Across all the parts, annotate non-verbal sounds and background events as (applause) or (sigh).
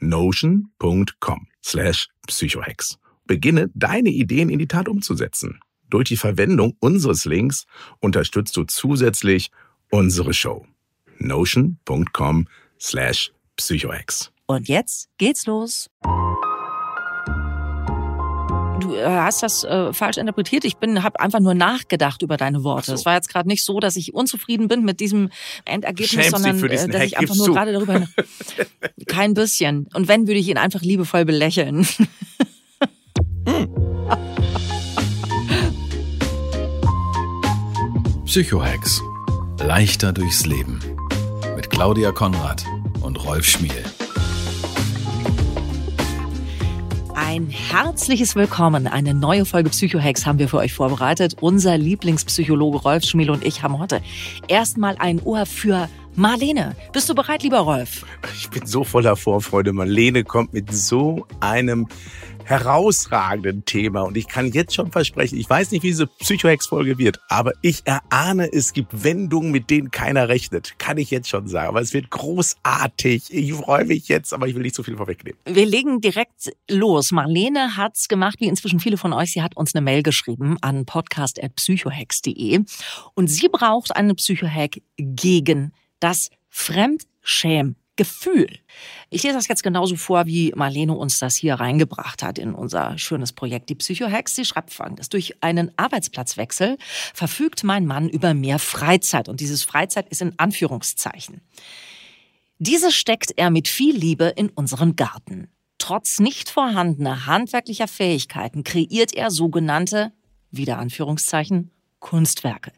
notion.com slash psychohex. Beginne deine Ideen in die Tat umzusetzen. Durch die Verwendung unseres Links unterstützt du zusätzlich unsere Show. notion.com slash psychohex. Und jetzt geht's los du äh, hast das äh, falsch interpretiert. Ich bin, habe einfach nur nachgedacht über deine Worte. Es so. war jetzt gerade nicht so, dass ich unzufrieden bin mit diesem Endergebnis, Schämst sondern äh, dass ich einfach nur gerade darüber. (laughs) kein bisschen. Und wenn, würde ich ihn einfach liebevoll belächeln. (laughs) Psychohex. Leichter durchs Leben. Mit Claudia Konrad und Rolf Schmiel. Ein herzliches Willkommen. Eine neue Folge Psychohex haben wir für euch vorbereitet. Unser Lieblingspsychologe Rolf Schmiel und ich haben heute erstmal ein Ohr für Marlene. Bist du bereit, lieber Rolf? Ich bin so voller Vorfreude. Marlene kommt mit so einem herausragenden Thema. Und ich kann jetzt schon versprechen, ich weiß nicht, wie diese Psychohex-Folge wird, aber ich erahne, es gibt Wendungen, mit denen keiner rechnet. Kann ich jetzt schon sagen. Aber es wird großartig. Ich freue mich jetzt, aber ich will nicht zu viel vorwegnehmen. Wir legen direkt los. Marlene hat's gemacht, wie inzwischen viele von euch. Sie hat uns eine Mail geschrieben an podcast.psychohex.de. Und sie braucht einen Psychohack gegen das Fremdschämen. Gefühl. Ich lese das jetzt genauso vor, wie Marlene uns das hier reingebracht hat in unser schönes Projekt Die Psychohacks. Sie schreibt folgendes. Durch einen Arbeitsplatzwechsel verfügt mein Mann über mehr Freizeit. Und dieses Freizeit ist in Anführungszeichen. Diese steckt er mit viel Liebe in unseren Garten. Trotz nicht vorhandener handwerklicher Fähigkeiten kreiert er sogenannte, wieder Anführungszeichen, Kunstwerke.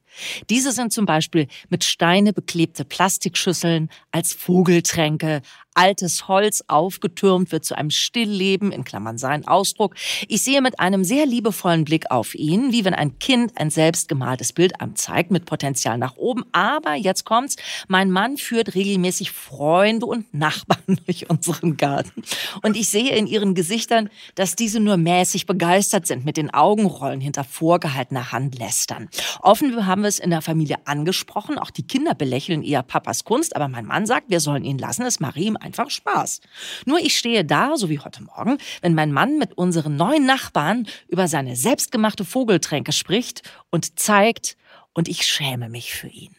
Diese sind zum Beispiel mit Steine beklebte Plastikschüsseln als Vogeltränke, altes Holz aufgetürmt wird zu einem Stillleben, in Klammern sein Ausdruck. Ich sehe mit einem sehr liebevollen Blick auf ihn, wie wenn ein Kind ein selbstgemaltes Bild am zeigt, mit Potenzial nach oben. Aber jetzt kommt's, mein Mann führt regelmäßig Freunde und Nachbarn (laughs) durch unseren Garten. Und ich sehe in ihren Gesichtern, dass diese nur mäßig begeistert sind, mit den Augenrollen hinter vorgehaltener Hand lästern. Offen haben wir es in der Familie angesprochen. Auch die Kinder belächeln eher Papas Kunst, aber mein Mann sagt, wir sollen ihn lassen. Es mache ihm einfach Spaß. Nur ich stehe da, so wie heute Morgen, wenn mein Mann mit unseren neuen Nachbarn über seine selbstgemachte Vogeltränke spricht und zeigt, und ich schäme mich für ihn.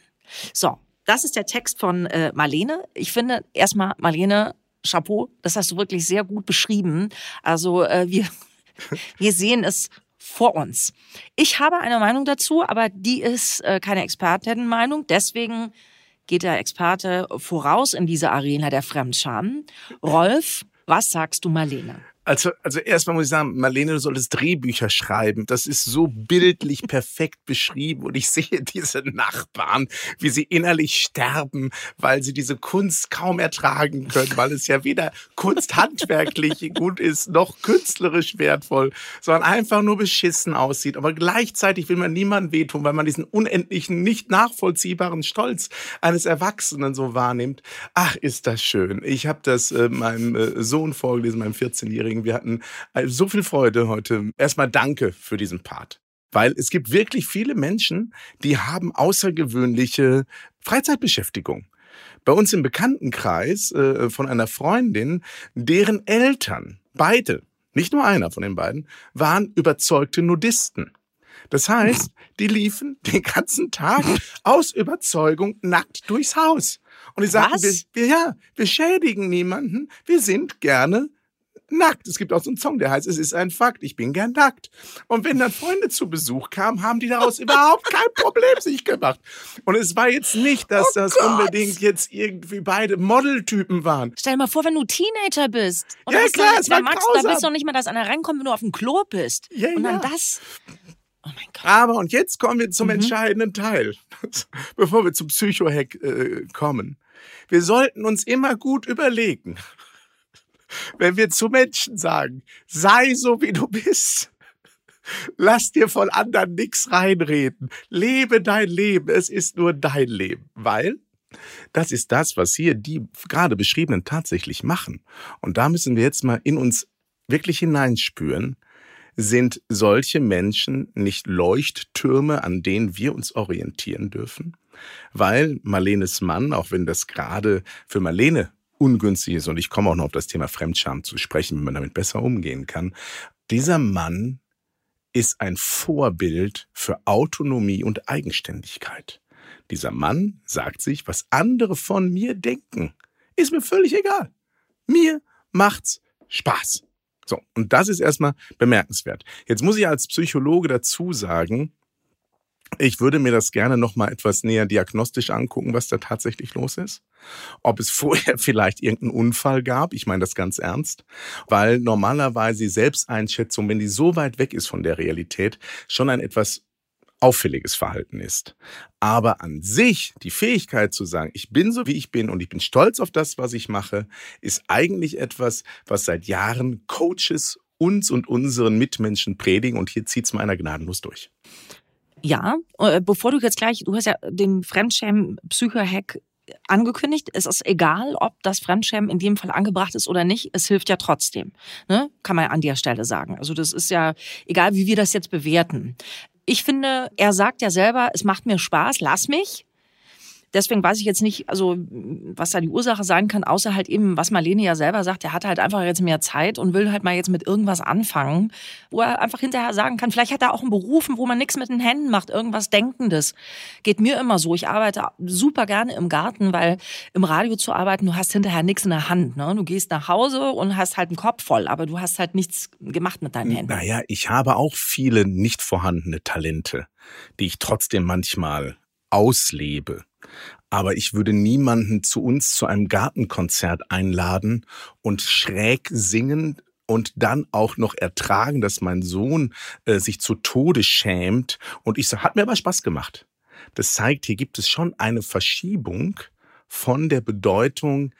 So, das ist der Text von äh, Marlene. Ich finde erstmal, Marlene, Chapeau, das hast du wirklich sehr gut beschrieben. Also äh, wir, (laughs) wir sehen es vor uns. Ich habe eine Meinung dazu, aber die ist äh, keine Expertinnenmeinung. Deswegen geht der Experte voraus in diese Arena der Fremdscham. Rolf, was sagst du, Marlene? Also, also erstmal muss ich sagen, Marlene, du solltest Drehbücher schreiben. Das ist so bildlich perfekt beschrieben. Und ich sehe diese Nachbarn, wie sie innerlich sterben, weil sie diese Kunst kaum ertragen können, weil es ja weder kunsthandwerklich gut ist, noch künstlerisch wertvoll, sondern einfach nur beschissen aussieht. Aber gleichzeitig will man niemandem wehtun, weil man diesen unendlichen, nicht nachvollziehbaren Stolz eines Erwachsenen so wahrnimmt. Ach, ist das schön. Ich habe das äh, meinem äh, Sohn vorgelesen, meinem 14-Jährigen. Wir hatten äh, so viel Freude heute. Erstmal danke für diesen Part. Weil es gibt wirklich viele Menschen, die haben außergewöhnliche Freizeitbeschäftigung. Bei uns im Bekanntenkreis äh, von einer Freundin, deren Eltern, beide, nicht nur einer von den beiden, waren überzeugte Nudisten. Das heißt, die liefen den ganzen Tag aus Überzeugung nackt durchs Haus. Und die sagten, wir, wir, ja, wir schädigen niemanden, wir sind gerne nackt. Es gibt auch so einen Song, der heißt, es ist ein Fakt, ich bin gern nackt. Und wenn dann Freunde zu Besuch kamen, haben die daraus (laughs) überhaupt kein Problem sich gemacht. Und es war jetzt nicht, dass oh das Gott. unbedingt jetzt irgendwie beide Modeltypen waren. Stell dir mal vor, wenn du Teenager bist. Und ja, klar, dann, es war Max, grausam. Da willst du noch nicht mal, dass einer reinkommt, wenn du auf dem Klo bist. Ja, und dann ja. das. Oh mein Gott. Aber, und jetzt kommen wir zum Mhm. entscheidenden Teil, (laughs) bevor wir zum Psychohack äh, kommen. Wir sollten uns immer gut überlegen, wenn wir zu Menschen sagen, sei so wie du bist. Lass dir von anderen nichts reinreden. Lebe dein Leben. Es ist nur dein Leben. Weil das ist das, was hier die gerade beschriebenen tatsächlich machen. Und da müssen wir jetzt mal in uns wirklich hineinspüren. Sind solche Menschen nicht Leuchttürme, an denen wir uns orientieren dürfen? Weil Marlenes Mann, auch wenn das gerade für Marlene ungünstig ist, und ich komme auch noch auf das Thema Fremdscham zu sprechen, wie man damit besser umgehen kann, dieser Mann ist ein Vorbild für Autonomie und Eigenständigkeit. Dieser Mann sagt sich, was andere von mir denken, ist mir völlig egal. Mir macht's Spaß. So, und das ist erstmal bemerkenswert. Jetzt muss ich als Psychologe dazu sagen, ich würde mir das gerne noch mal etwas näher diagnostisch angucken, was da tatsächlich los ist. Ob es (laughs) vorher vielleicht irgendeinen Unfall gab, ich meine das ganz ernst, weil normalerweise die Selbsteinschätzung, wenn die so weit weg ist von der Realität, schon ein etwas auffälliges Verhalten ist. Aber an sich die Fähigkeit zu sagen, ich bin so wie ich bin und ich bin stolz auf das, was ich mache, ist eigentlich etwas, was seit Jahren Coaches uns und unseren Mitmenschen predigen und hier zieht's meiner gnadenlos durch. Ja, äh, bevor du jetzt gleich, du hast ja den Fremdschämen-Psycho-Hack angekündigt. Es ist egal, ob das Fremdschämen in dem Fall angebracht ist oder nicht. Es hilft ja trotzdem. Ne? Kann man an der Stelle sagen. Also das ist ja egal, wie wir das jetzt bewerten. Ich finde, er sagt ja selber, es macht mir Spaß, lass mich. Deswegen weiß ich jetzt nicht, also was da die Ursache sein kann, außer halt eben, was Marlene ja selber sagt, er hat halt einfach jetzt mehr Zeit und will halt mal jetzt mit irgendwas anfangen, wo er einfach hinterher sagen kann, vielleicht hat er auch einen Beruf, wo man nichts mit den Händen macht, irgendwas Denkendes. Geht mir immer so. Ich arbeite super gerne im Garten, weil im Radio zu arbeiten, du hast hinterher nichts in der Hand. Ne? Du gehst nach Hause und hast halt einen Kopf voll, aber du hast halt nichts gemacht mit deinen Händen. Naja, ich habe auch viele nicht vorhandene Talente, die ich trotzdem manchmal auslebe. Aber ich würde niemanden zu uns zu einem Gartenkonzert einladen und schräg singen und dann auch noch ertragen, dass mein Sohn äh, sich zu Tode schämt. Und ich sage, hat mir aber Spaß gemacht. Das zeigt, hier gibt es schon eine Verschiebung von der Bedeutung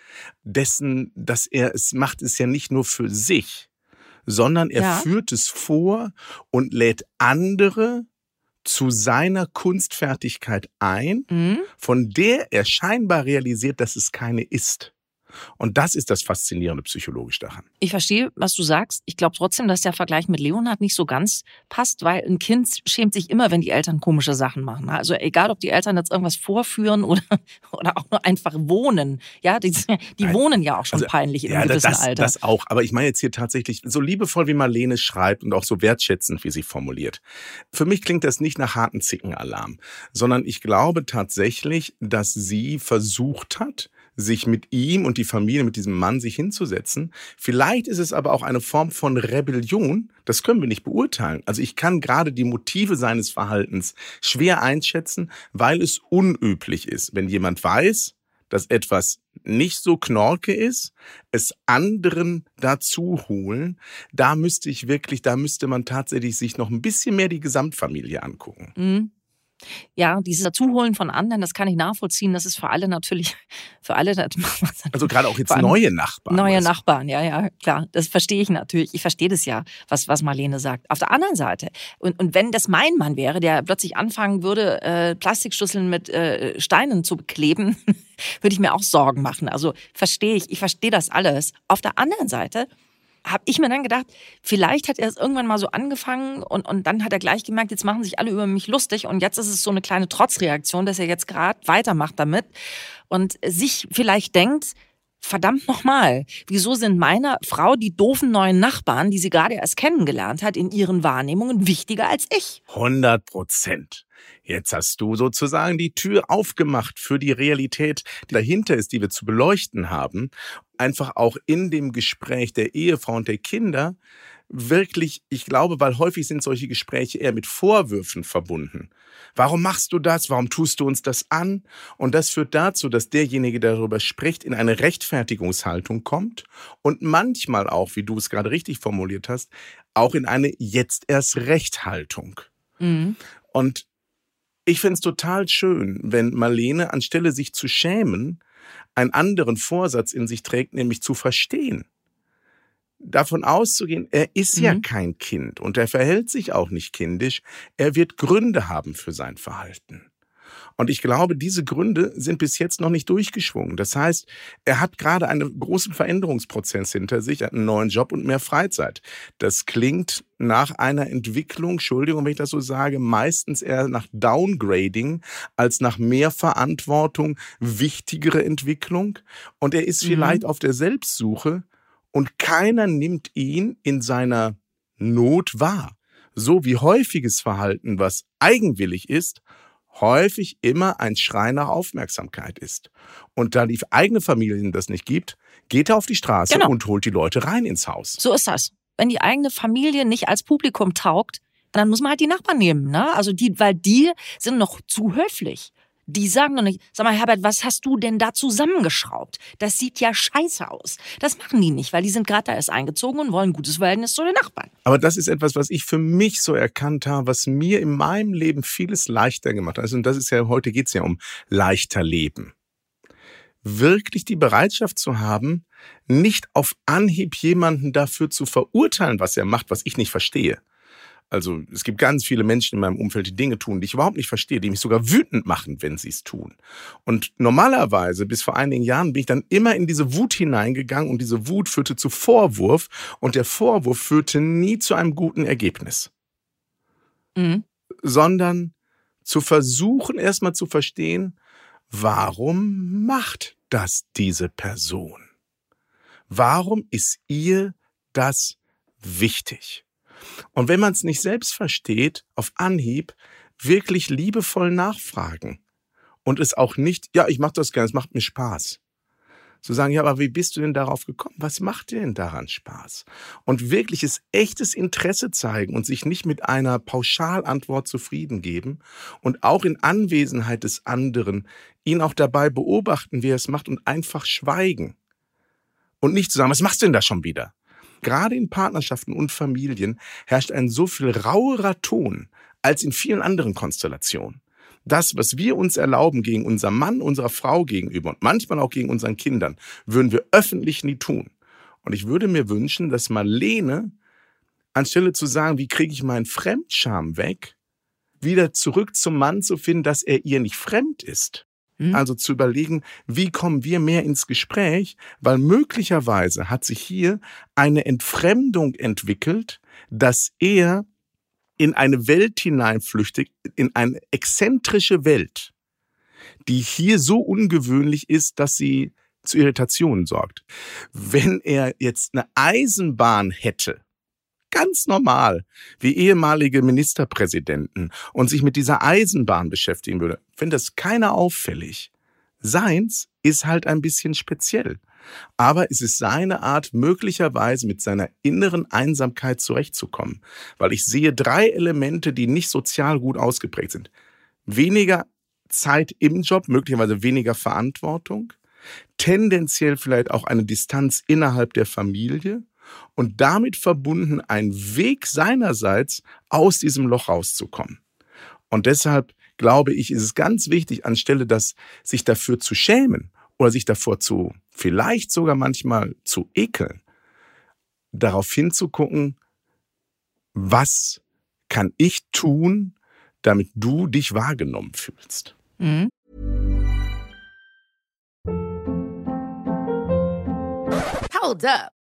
dessen, dass er es macht, es ja nicht nur für sich, sondern er Ja. führt es vor und lädt andere zu seiner Kunstfertigkeit ein, Mhm. von der er scheinbar realisiert, dass es keine ist. Und das ist das Faszinierende psychologisch daran. Ich verstehe, was du sagst. Ich glaube trotzdem, dass der Vergleich mit Leonhard nicht so ganz passt, weil ein Kind schämt sich immer, wenn die Eltern komische Sachen machen. Also egal, ob die Eltern jetzt irgendwas vorführen oder, (laughs) oder auch nur einfach wohnen. Ja, die, (laughs) die wohnen ja auch schon Also, peinlich in Ja, einem gewissen das, Alter. das auch. Aber ich meine jetzt hier tatsächlich so liebevoll, wie Marlene schreibt und auch so wertschätzend, wie sie formuliert. Für mich klingt das nicht nach harten Zickenalarm, sondern ich glaube tatsächlich, dass sie versucht hat, sich mit ihm und die Familie, mit diesem Mann sich hinzusetzen. Vielleicht ist es aber auch eine Form von Rebellion. Das können wir nicht beurteilen. Also ich kann gerade die Motive seines Verhaltens schwer einschätzen, weil es unüblich ist. Wenn jemand weiß, dass etwas nicht so knorke ist, es anderen dazu holen, da müsste ich wirklich, da müsste man tatsächlich sich noch ein bisschen mehr die Gesamtfamilie angucken. Mhm. Ja, dieses Dazuholen von anderen, das kann ich nachvollziehen. Das ist für alle natürlich, (laughs) für alle. Also gerade auch jetzt neue Nachbarn. Neue Nachbarn, ja, ja, klar. Das verstehe ich natürlich. Ich verstehe das ja, was, was Marlene sagt. Auf der anderen Seite, und, und wenn das mein Mann wäre, der plötzlich anfangen würde, äh, Plastikschüsseln mit äh, Steinen zu bekleben, (laughs) würde ich mir auch Sorgen machen. Also verstehe ich, ich verstehe das alles. Auf der anderen Seite, habe ich mir dann gedacht, vielleicht hat er es irgendwann mal so angefangen und, und dann hat er gleich gemerkt, jetzt machen sich alle über mich lustig und jetzt ist es so eine kleine Trotzreaktion, dass er jetzt gerade weitermacht damit und sich vielleicht denkt, verdammt nochmal, wieso sind meiner Frau die doofen neuen Nachbarn, die sie gerade erst kennengelernt hat, in ihren Wahrnehmungen wichtiger als ich? 100 Prozent. Jetzt hast du sozusagen die Tür aufgemacht für die Realität, die dahinter ist, die wir zu beleuchten haben. Einfach auch in dem Gespräch der Ehefrau und der Kinder wirklich, ich glaube, weil häufig sind solche Gespräche eher mit Vorwürfen verbunden. Warum machst du das? Warum tust du uns das an? Und das führt dazu, dass derjenige, der darüber spricht, in eine Rechtfertigungshaltung kommt und manchmal auch, wie du es gerade richtig formuliert hast, auch in eine jetzt erst Rechthaltung. Mhm. Und ich finde es total schön, wenn Marlene, anstelle sich zu schämen, einen anderen Vorsatz in sich trägt, nämlich zu verstehen davon auszugehen, er ist mhm. ja kein Kind und er verhält sich auch nicht kindisch. Er wird Gründe haben für sein Verhalten. Und ich glaube, diese Gründe sind bis jetzt noch nicht durchgeschwungen. Das heißt, er hat gerade einen großen Veränderungsprozess hinter sich, einen neuen Job und mehr Freizeit. Das klingt nach einer Entwicklung, Entschuldigung, wenn ich das so sage, meistens eher nach Downgrading als nach mehr Verantwortung, wichtigere Entwicklung. Und er ist mhm. vielleicht auf der Selbstsuche und keiner nimmt ihn in seiner Not wahr. So wie häufiges Verhalten, was eigenwillig ist, häufig immer ein Schrei nach Aufmerksamkeit ist. Und da die eigene Familie das nicht gibt, geht er auf die Straße genau. und holt die Leute rein ins Haus. So ist das. Wenn die eigene Familie nicht als Publikum taugt, dann muss man halt die Nachbarn nehmen, ne? Also die, weil die sind noch zu höflich. Die sagen doch nicht, sag mal, Herbert, was hast du denn da zusammengeschraubt? Das sieht ja scheiße aus. Das machen die nicht, weil die sind gerade da erst eingezogen und wollen ein gutes Verhältnis zu den Nachbarn. Aber das ist etwas, was ich für mich so erkannt habe, was mir in meinem Leben vieles leichter gemacht hat. Also, und das ist ja, heute geht's ja um leichter Leben. Wirklich die Bereitschaft zu haben, nicht auf Anhieb jemanden dafür zu verurteilen, was er macht, was ich nicht verstehe also es gibt ganz viele Menschen in meinem Umfeld, die Dinge tun, die ich überhaupt nicht verstehe, die mich sogar wütend machen, wenn sie es tun. Und normalerweise, bis vor einigen Jahren, bin ich dann immer in diese Wut hineingegangen und diese Wut führte zu Vorwurf und der Vorwurf führte nie zu einem guten Ergebnis. Mhm. Sondern zu versuchen, erstmal zu verstehen, warum macht das diese Person? Warum ist ihr das wichtig? Und wenn man es nicht selbst versteht, auf Anhieb, wirklich liebevoll nachfragen. Und es auch nicht, ja, ich mache das gerne, es macht mir Spaß. Zu sagen, ja, aber wie bist du denn darauf gekommen? Was macht dir denn daran Spaß? Und wirkliches, echtes Interesse zeigen und sich nicht mit einer Pauschalantwort zufrieden geben und auch in Anwesenheit des anderen ihn auch dabei beobachten, wie er es macht und einfach schweigen. Und nicht zu sagen, was machst du denn da schon wieder? Gerade in Partnerschaften und Familien herrscht ein so viel rauerer Ton als in vielen anderen Konstellationen. Das, was wir uns erlauben gegen unser Mann, unserer Frau gegenüber und manchmal auch gegen unseren Kindern, würden wir öffentlich nie tun. Und ich würde mir wünschen, dass Marlene, anstelle zu sagen, wie kriege ich meinen Fremdscham weg, wieder zurück zum Mann zu finden, dass er ihr nicht fremd ist. Mhm. Also zu überlegen, wie kommen wir mehr ins Gespräch, weil möglicherweise hat sich hier eine Entfremdung entwickelt, dass er in eine Welt hineinflüchtet, in eine exzentrische Welt, die hier so ungewöhnlich ist, dass sie zu Irritationen sorgt. Wenn er jetzt eine Eisenbahn hätte, ganz normal, wie ehemalige Ministerpräsidenten und sich mit dieser Eisenbahn beschäftigen würde, finde das keiner auffällig. Seins ist halt ein bisschen speziell. Aber es ist seine Art, möglicherweise mit seiner inneren Einsamkeit zurechtzukommen. Weil ich sehe drei Elemente, die nicht sozial gut ausgeprägt sind. Weniger Zeit im Job, möglicherweise weniger Verantwortung, tendenziell vielleicht auch eine Distanz innerhalb der Familie und damit verbunden ein Weg seinerseits aus diesem Loch rauszukommen. Und deshalb glaube ich, ist es ganz wichtig, anstelle das sich dafür zu schämen oder sich davor zu vielleicht sogar manchmal zu ekeln, darauf hinzugucken, was kann ich tun, damit du dich wahrgenommen fühlst. Mhm. Hold up.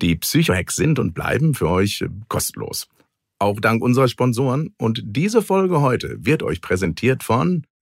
Die Psychohacks sind und bleiben für euch kostenlos. Auch dank unserer Sponsoren. Und diese Folge heute wird euch präsentiert von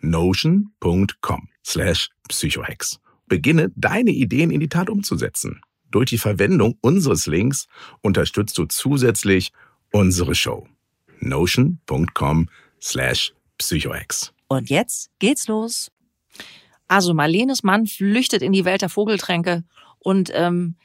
notion.com slash psychohex. Beginne deine Ideen in die Tat umzusetzen. Durch die Verwendung unseres Links unterstützt du zusätzlich unsere Show. notion.com slash psychohex. Und jetzt geht's los. Also Marlenes Mann flüchtet in die Welt der Vogeltränke und ähm,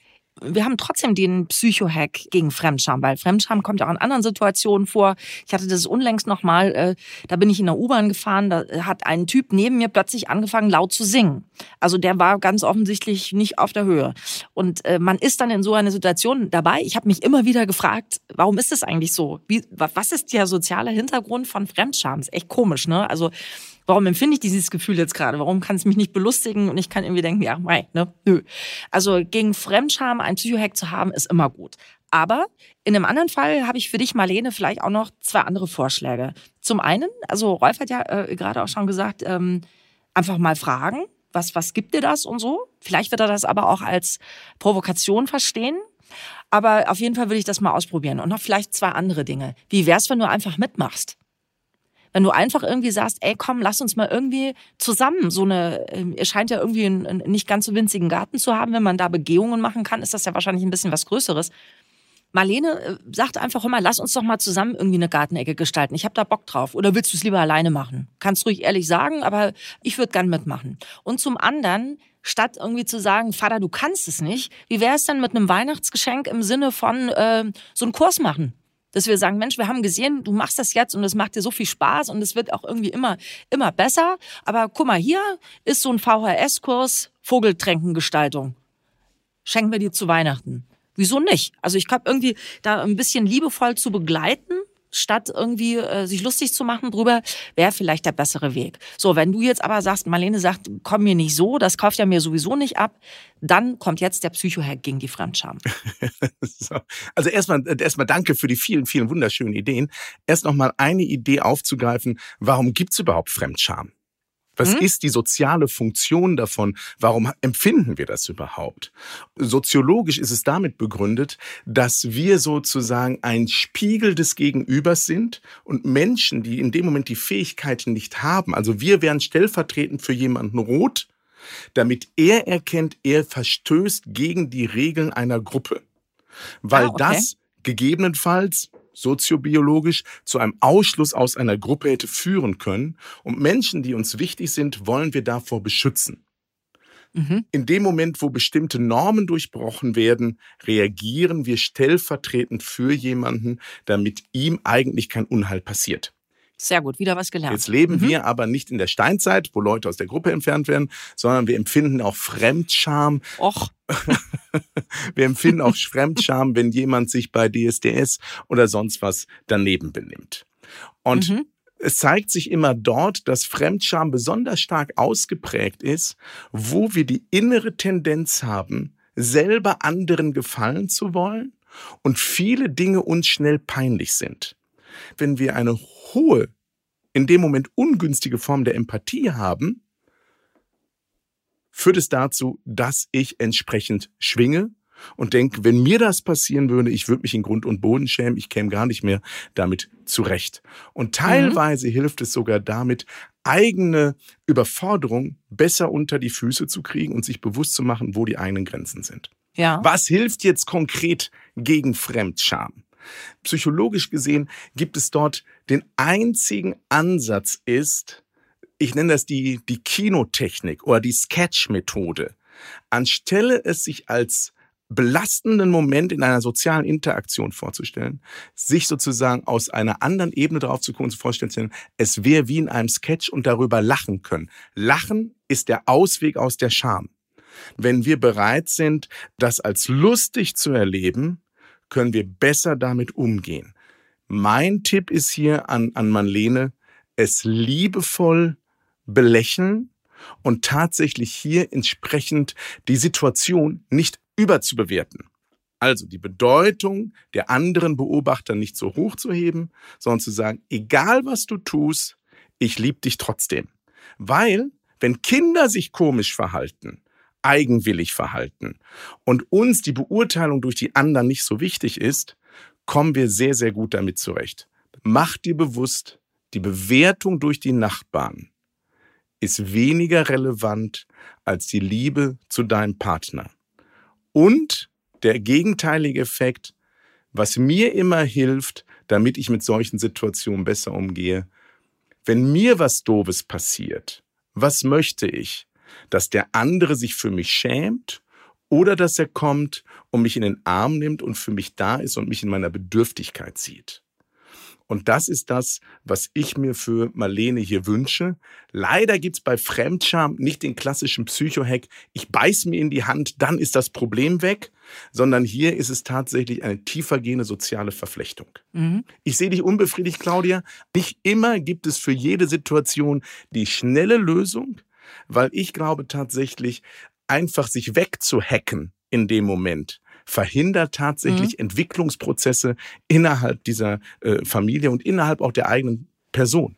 wir haben trotzdem den Psychohack gegen Fremdscham, weil Fremdscham kommt ja auch in anderen Situationen vor. Ich hatte das unlängst nochmal, äh, da bin ich in der U-Bahn gefahren, da hat ein Typ neben mir plötzlich angefangen laut zu singen. Also der war ganz offensichtlich nicht auf der Höhe. Und äh, man ist dann in so einer Situation dabei. Ich habe mich immer wieder gefragt, warum ist das eigentlich so? Wie, was ist der soziale Hintergrund von Fremdscham? Ist echt komisch, ne? Also Warum empfinde ich dieses Gefühl jetzt gerade? Warum kann es mich nicht belustigen und ich kann irgendwie denken, ja, mei, ne, nö. Also gegen Fremdscham ein Psychohack zu haben, ist immer gut. Aber in einem anderen Fall habe ich für dich, Marlene, vielleicht auch noch zwei andere Vorschläge. Zum einen, also Rolf hat ja äh, gerade auch schon gesagt, ähm, einfach mal fragen, was, was gibt dir das und so. Vielleicht wird er das aber auch als Provokation verstehen. Aber auf jeden Fall würde ich das mal ausprobieren. Und noch vielleicht zwei andere Dinge. Wie wär's, wenn du einfach mitmachst? Wenn du einfach irgendwie sagst, ey, komm, lass uns mal irgendwie zusammen so eine, ähm, ihr scheint ja irgendwie einen, einen nicht ganz so winzigen Garten zu haben, wenn man da Begehungen machen kann, ist das ja wahrscheinlich ein bisschen was Größeres. Marlene äh, sagt einfach immer, lass uns doch mal zusammen irgendwie eine Gartenecke gestalten. Ich habe da Bock drauf. Oder willst du es lieber alleine machen? Kannst ruhig ehrlich sagen, aber ich würde gern mitmachen. Und zum anderen, statt irgendwie zu sagen, Vater, du kannst es nicht, wie wäre es denn mit einem Weihnachtsgeschenk im Sinne von äh, so einen Kurs machen? Dass wir sagen, Mensch, wir haben gesehen, du machst das jetzt und es macht dir so viel Spaß und es wird auch irgendwie immer, immer besser. Aber guck mal, hier ist so ein VHS-Kurs Vogeltränkengestaltung. Schenken wir dir zu Weihnachten. Wieso nicht? Also ich glaube irgendwie da ein bisschen liebevoll zu begleiten statt irgendwie äh, sich lustig zu machen drüber, wäre vielleicht der bessere Weg. So, wenn du jetzt aber sagst, Marlene sagt, komm mir nicht so, das kauft ja mir sowieso nicht ab, dann kommt jetzt der Psychohack gegen die Fremdscham. (laughs) so. Also erstmal, erstmal danke für die vielen, vielen wunderschönen Ideen. Erst nochmal eine Idee aufzugreifen, warum gibt's überhaupt Fremdscham? Was mhm. ist die soziale Funktion davon? Warum empfinden wir das überhaupt? Soziologisch ist es damit begründet, dass wir sozusagen ein Spiegel des Gegenübers sind und Menschen, die in dem Moment die Fähigkeiten nicht haben, also wir wären stellvertretend für jemanden rot, damit er erkennt, er verstößt gegen die Regeln einer Gruppe. Weil ah, okay. das gegebenenfalls soziobiologisch zu einem Ausschluss aus einer Gruppe hätte führen können. Und Menschen, die uns wichtig sind, wollen wir davor beschützen. Mhm. In dem Moment, wo bestimmte Normen durchbrochen werden, reagieren wir stellvertretend für jemanden, damit ihm eigentlich kein Unheil passiert. Sehr gut, wieder was gelernt. Jetzt leben mhm. wir aber nicht in der Steinzeit, wo Leute aus der Gruppe entfernt werden, sondern wir empfinden auch Fremdscham. Och. (laughs) wir empfinden auch Fremdscham, wenn jemand sich bei DSDS oder sonst was daneben benimmt. Und mhm. es zeigt sich immer dort, dass Fremdscham besonders stark ausgeprägt ist, wo wir die innere Tendenz haben, selber anderen gefallen zu wollen und viele Dinge uns schnell peinlich sind. Wenn wir eine hohe, in dem Moment ungünstige Form der Empathie haben, führt es dazu, dass ich entsprechend schwinge und denke, wenn mir das passieren würde, ich würde mich in Grund und Boden schämen, ich käme gar nicht mehr damit zurecht. Und teilweise mhm. hilft es sogar damit, eigene Überforderung besser unter die Füße zu kriegen und sich bewusst zu machen, wo die eigenen Grenzen sind. Ja. Was hilft jetzt konkret gegen Fremdscham? Psychologisch gesehen gibt es dort den einzigen Ansatz ist, ich nenne das die, die Kinotechnik oder die Sketch-Methode. Anstelle es sich als belastenden Moment in einer sozialen Interaktion vorzustellen, sich sozusagen aus einer anderen Ebene darauf zu gucken, zu vorstellen, es wäre wie in einem Sketch und darüber lachen können. Lachen ist der Ausweg aus der Scham. Wenn wir bereit sind, das als lustig zu erleben, können wir besser damit umgehen. Mein Tipp ist hier an, an Marlene, es liebevoll belächeln und tatsächlich hier entsprechend die Situation nicht überzubewerten. Also die Bedeutung der anderen Beobachter nicht so hoch zu heben, sondern zu sagen, egal was du tust, ich liebe dich trotzdem. Weil, wenn Kinder sich komisch verhalten, eigenwillig verhalten und uns die Beurteilung durch die anderen nicht so wichtig ist, kommen wir sehr, sehr gut damit zurecht. Mach dir bewusst, die Bewertung durch die Nachbarn ist weniger relevant als die Liebe zu deinem Partner. Und der gegenteilige Effekt, was mir immer hilft, damit ich mit solchen Situationen besser umgehe, wenn mir was Doofes passiert, was möchte ich? Dass der andere sich für mich schämt oder dass er kommt und mich in den Arm nimmt und für mich da ist und mich in meiner Bedürftigkeit sieht. Und das ist das, was ich mir für Marlene hier wünsche. Leider gibt's bei Fremdscham nicht den klassischen Psychohack, ich beiß mir in die Hand, dann ist das Problem weg, sondern hier ist es tatsächlich eine tiefergehende soziale Verflechtung. Mhm. Ich sehe dich unbefriedigt, Claudia. Nicht immer gibt es für jede Situation die schnelle Lösung, weil ich glaube tatsächlich, einfach sich wegzuhacken in dem Moment verhindert tatsächlich mhm. Entwicklungsprozesse innerhalb dieser äh, Familie und innerhalb auch der eigenen Person.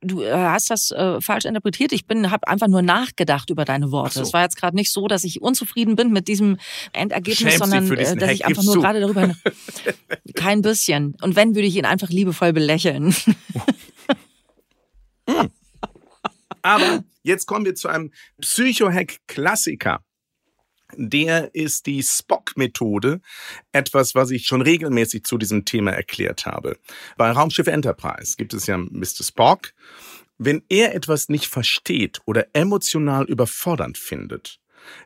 Du äh, hast das äh, falsch interpretiert. Ich bin, habe einfach nur nachgedacht über deine Worte. Es so. war jetzt gerade nicht so, dass ich unzufrieden bin mit diesem Endergebnis, Schämst sondern äh, dass ich einfach nur gerade darüber (laughs) kein bisschen. Und wenn würde ich ihn einfach liebevoll belächeln. Hm. (laughs) (laughs) Aber jetzt kommen wir zu einem Psychohack-Klassiker. Der ist die Spock-Methode, etwas, was ich schon regelmäßig zu diesem Thema erklärt habe. Bei Raumschiff Enterprise gibt es ja Mr. Spock. Wenn er etwas nicht versteht oder emotional überfordernd findet,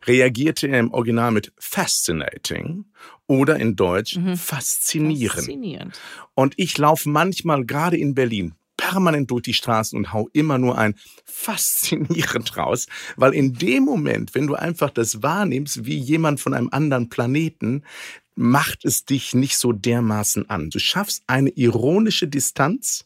reagierte er im Original mit fascinating oder in Deutsch mhm. faszinierend. faszinierend. Und ich laufe manchmal gerade in Berlin permanent durch die Straßen und hau immer nur ein faszinierend raus, weil in dem Moment, wenn du einfach das wahrnimmst, wie jemand von einem anderen Planeten, macht es dich nicht so dermaßen an. Du schaffst eine ironische Distanz,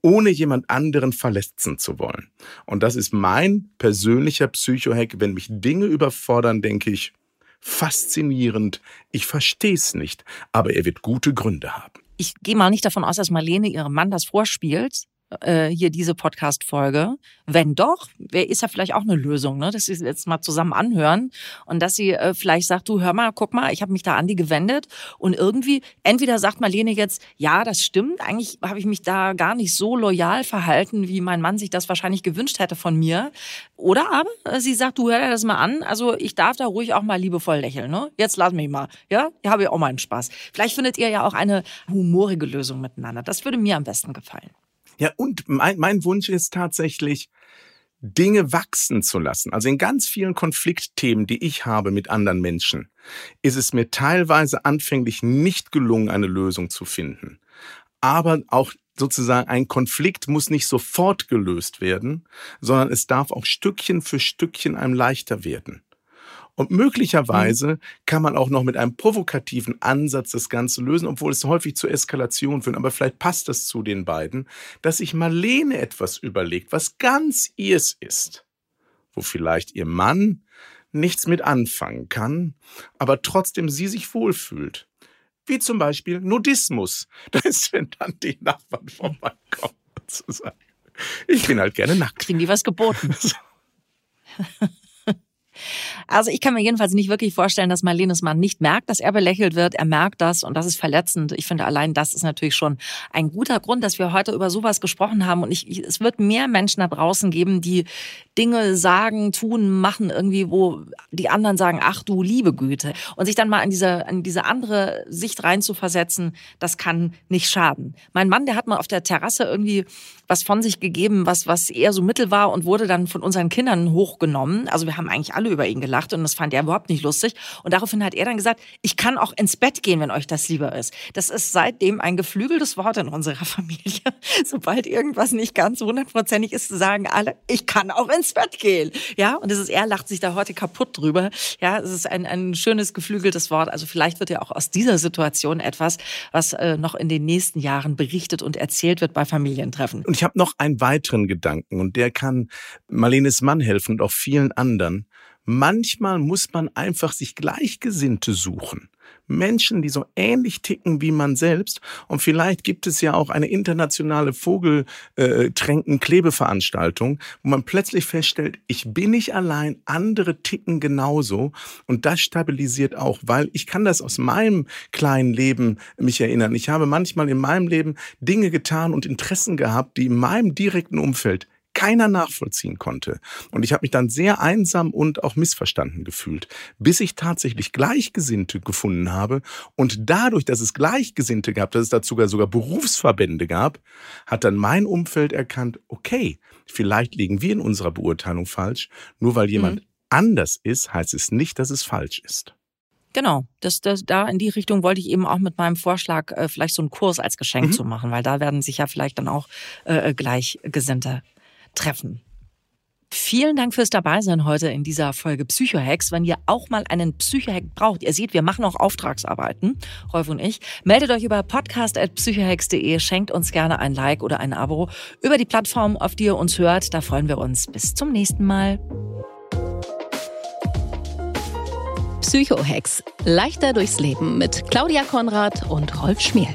ohne jemand anderen verletzen zu wollen. Und das ist mein persönlicher Psychohack. Wenn mich Dinge überfordern, denke ich, faszinierend, ich verstehe es nicht, aber er wird gute Gründe haben ich gehe mal nicht davon aus, dass Marlene ihrem Mann das vorspielt, äh, hier diese Podcast-Folge. Wenn doch, ist ja vielleicht auch eine Lösung, ne? dass sie es jetzt mal zusammen anhören und dass sie äh, vielleicht sagt, du hör mal, guck mal, ich habe mich da an die gewendet und irgendwie, entweder sagt Marlene jetzt, ja, das stimmt, eigentlich habe ich mich da gar nicht so loyal verhalten, wie mein Mann sich das wahrscheinlich gewünscht hätte von mir. Oder aber äh, sie sagt, du hör dir das mal an, also ich darf da ruhig auch mal liebevoll lächeln, ne? Jetzt lass mich mal, ja? Hier habe ich auch mal einen Spaß. Vielleicht findet ihr ja auch eine humorige Lösung miteinander. Das würde mir am besten gefallen. Ja, und mein, mein Wunsch ist tatsächlich, Dinge wachsen zu lassen. Also in ganz vielen Konfliktthemen, die ich habe mit anderen Menschen, ist es mir teilweise anfänglich nicht gelungen, eine Lösung zu finden. Aber auch sozusagen ein Konflikt muss nicht sofort gelöst werden, sondern es darf auch Stückchen für Stückchen einem leichter werden. Und möglicherweise mhm. kann man auch noch mit einem provokativen Ansatz das Ganze lösen, obwohl es häufig zur Eskalation führt. Aber vielleicht passt das zu den beiden, dass sich Marlene etwas überlegt, was ganz ihrs ist, wo vielleicht ihr Mann nichts mit anfangen kann, aber trotzdem sie sich wohlfühlt. Wie zum Beispiel Nudismus. (laughs) Das ist, wenn dann die Nachbarn vorbeikommen, sozusagen. Ich bin halt gerne nackt. Kriegen die was geboten? (laughs) (laughs) Also ich kann mir jedenfalls nicht wirklich vorstellen, dass Marlenes Mann nicht merkt, dass er belächelt wird. Er merkt das und das ist verletzend. Ich finde, allein das ist natürlich schon ein guter Grund, dass wir heute über sowas gesprochen haben. Und ich, es wird mehr Menschen da draußen geben, die Dinge sagen, tun, machen irgendwie, wo die anderen sagen, ach du liebe Güte. Und sich dann mal in diese, in diese andere Sicht reinzuversetzen, das kann nicht schaden. Mein Mann, der hat mal auf der Terrasse irgendwie was von sich gegeben, was, was eher so mittel war und wurde dann von unseren Kindern hochgenommen. Also wir haben eigentlich alle über ihn gelacht und das fand er überhaupt nicht lustig. Und daraufhin hat er dann gesagt, ich kann auch ins Bett gehen, wenn euch das lieber ist. Das ist seitdem ein geflügeltes Wort in unserer (laughs) Familie. Sobald irgendwas nicht ganz hundertprozentig ist, sagen alle, ich kann auch ins Bett gehen. Ja, und es ist, er lacht sich da heute kaputt drüber. Ja, es ist ein, ein schönes geflügeltes Wort. Also vielleicht wird ja auch aus dieser Situation etwas, was äh, noch in den nächsten Jahren berichtet und erzählt wird bei Familientreffen. Und ich habe noch einen weiteren Gedanken und der kann Marlenes Mann helfen und auch vielen anderen. Manchmal muss man einfach sich Gleichgesinnte suchen. Menschen, die so ähnlich ticken wie man selbst. Und vielleicht gibt es ja auch eine internationale Vogeltränken-Klebeveranstaltung, wo man plötzlich feststellt, ich bin nicht allein, andere ticken genauso. Und das stabilisiert auch, weil ich kann das aus meinem kleinen Leben mich erinnern. Ich habe manchmal in meinem Leben Dinge getan und Interessen gehabt, die in meinem direkten Umfeld keiner nachvollziehen konnte. Und ich habe mich dann sehr einsam und auch missverstanden gefühlt, bis ich tatsächlich Gleichgesinnte gefunden habe. Und dadurch, dass es Gleichgesinnte gab, dass es dazu sogar, sogar Berufsverbände gab, hat dann mein Umfeld erkannt, okay, vielleicht liegen wir in unserer Beurteilung falsch. Nur weil jemand mhm. anders ist, heißt es nicht, dass es falsch ist. Genau, das, das, da in die Richtung wollte ich eben auch mit meinem Vorschlag äh, vielleicht so einen Kurs als Geschenk mhm. zu machen, weil da werden sich ja vielleicht dann auch äh, Gleichgesinnte treffen. Vielen Dank fürs Dabeisein heute in dieser Folge Psychohacks. Wenn ihr auch mal einen Psychohack braucht, ihr seht, wir machen auch Auftragsarbeiten, Rolf und ich, meldet euch über podcast.psychohacks.de, schenkt uns gerne ein Like oder ein Abo über die Plattform, auf die ihr uns hört. Da freuen wir uns. Bis zum nächsten Mal. Psychohacks. Leichter durchs Leben mit Claudia Konrad und Rolf Schmiel.